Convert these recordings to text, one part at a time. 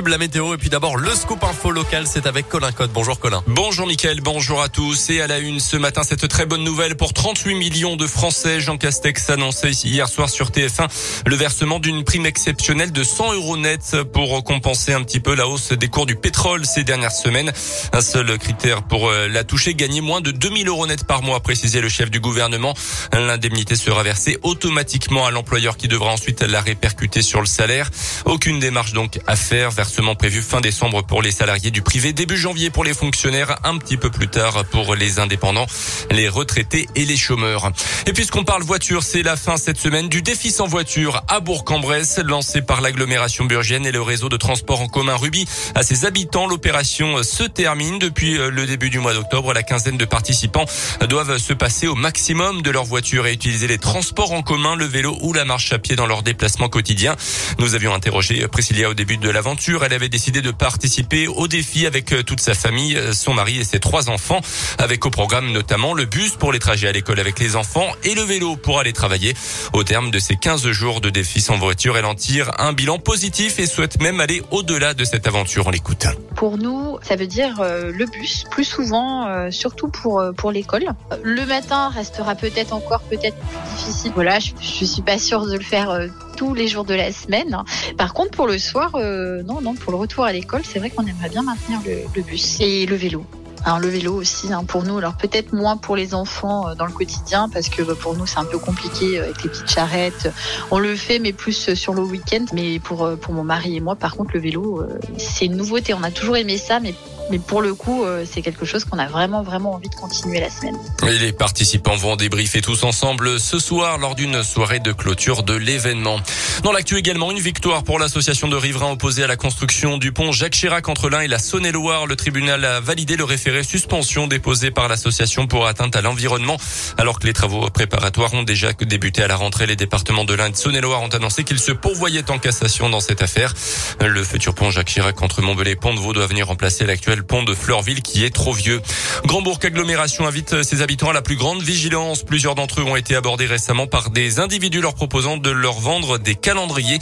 la météo et puis d'abord le scoop info local, c'est avec Colin Code. Bonjour Colin. Bonjour Mickaël, bonjour à tous. Et à la une ce matin, cette très bonne nouvelle pour 38 millions de Français. Jean Castex annonçait hier soir sur TF1 le versement d'une prime exceptionnelle de 100 euros net pour compenser un petit peu la hausse des cours du pétrole ces dernières semaines. Un seul critère pour euh, la toucher, gagner moins de 2000 euros net par mois, précisait le chef du gouvernement. L'indemnité sera versée automatiquement à l'employeur qui devra ensuite la répercuter sur le salaire. Aucune démarche donc à faire. Versement prévu fin décembre pour les salariés du privé, début janvier pour les fonctionnaires, un petit peu plus tard pour les indépendants, les retraités et les chômeurs. Et puisqu'on parle voiture, c'est la fin cette semaine du défi sans voiture à Bourg-en-Bresse, lancé par l'agglomération burgienne et le réseau de transport en commun Ruby. À ses habitants, l'opération se termine depuis le début du mois d'octobre. La quinzaine de participants doivent se passer au maximum de leur voiture et utiliser les transports en commun, le vélo ou la marche à pied dans leur déplacement quotidien. Nous avions interrogé Priscilla au début de l'aventure. Elle avait décidé de participer au défi avec euh, toute sa famille, euh, son mari et ses trois enfants, avec au programme notamment le bus pour les trajets à l'école avec les enfants et le vélo pour aller travailler. Au terme de ces 15 jours de défi sans voiture, elle en tire un bilan positif et souhaite même aller au-delà de cette aventure. On l'écoute. Pour nous, ça veut dire euh, le bus, plus souvent, surtout pour pour l'école. Le matin restera peut-être encore peut-être difficile. Voilà, je, je suis pas sûre de le faire tous les jours de la semaine. Par contre, pour le soir, euh, non, non, pour le retour à l'école, c'est vrai qu'on aimerait bien maintenir le, bus et le vélo. Alors le vélo aussi hein, pour nous, alors peut-être moins pour les enfants euh, dans le quotidien parce que bah, pour nous c'est un peu compliqué euh, avec les petites charrettes. On le fait mais plus sur le week-end. Mais pour pour mon mari et moi par contre le vélo c'est une nouveauté. On a toujours aimé ça mais mais pour le coup, c'est quelque chose qu'on a vraiment, vraiment envie de continuer la semaine. Et les participants vont débriefer tous ensemble ce soir lors d'une soirée de clôture de l'événement. Dans l'actu également, une victoire pour l'association de riverains opposés à la construction du pont Jacques Chirac entre l'Ain et la Saône-et-Loire. Le tribunal a validé le référé suspension déposé par l'association pour atteinte à l'environnement. Alors que les travaux préparatoires ont déjà débuté à la rentrée, les départements de l'Ain et de Saône-et-Loire ont annoncé qu'ils se pourvoyaient en cassation dans cette affaire. Le futur pont Jacques Chirac entre Montbelé et Pont-de-Vaux doit venir remplacer l'actuel pont de Fleurville qui est trop vieux. Grandbourg agglomération invite ses habitants à la plus grande vigilance. Plusieurs d'entre eux ont été abordés récemment par des individus leur proposant de leur vendre des calendriers.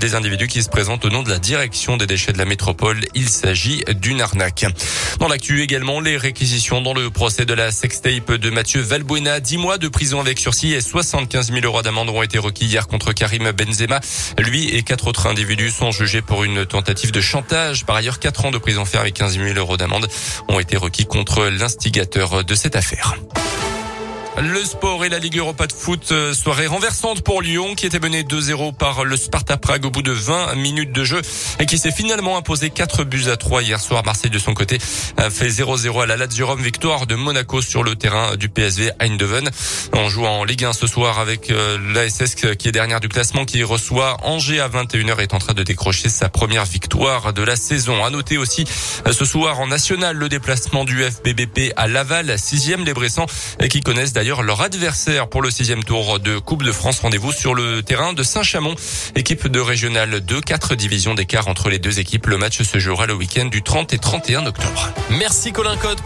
Des individus qui se présentent au nom de la direction des déchets de la métropole. Il s'agit d'une arnaque. Dans l'actu également, les réquisitions dans le procès de la sextape de Mathieu Valbuena. 10 mois de prison avec sursis et 75 000 euros d'amende ont été requis hier contre Karim Benzema. Lui et quatre autres individus sont jugés pour une tentative de chantage. Par ailleurs, 4 ans de prison ferme et 15 000 euros d'amende ont été requis contre l'instigateur de cette affaire. Le sport et la Ligue Europa de foot, euh, soirée renversante pour Lyon qui était mené 2-0 par le Sparta Prague au bout de 20 minutes de jeu et qui s'est finalement imposé 4 buts à 3 hier soir. Marseille de son côté a fait 0-0 à la Lazio victoire de Monaco sur le terrain du PSV Eindhoven. On joue en Ligue 1 ce soir avec euh, l'ASS qui est dernière du classement qui reçoit Angers à 21h est en train de décrocher sa première victoire de la saison. À noter aussi euh, ce soir en national le déplacement du FBBP à Laval, sixième les Bressans qui connaissent d'ailleurs leur adversaire pour le sixième tour de Coupe de France. Rendez-vous sur le terrain de Saint-Chamond, équipe de régional de quatre divisions d'écart entre les deux équipes. Le match se jouera le week-end du 30 et 31 octobre. Merci Colin Code.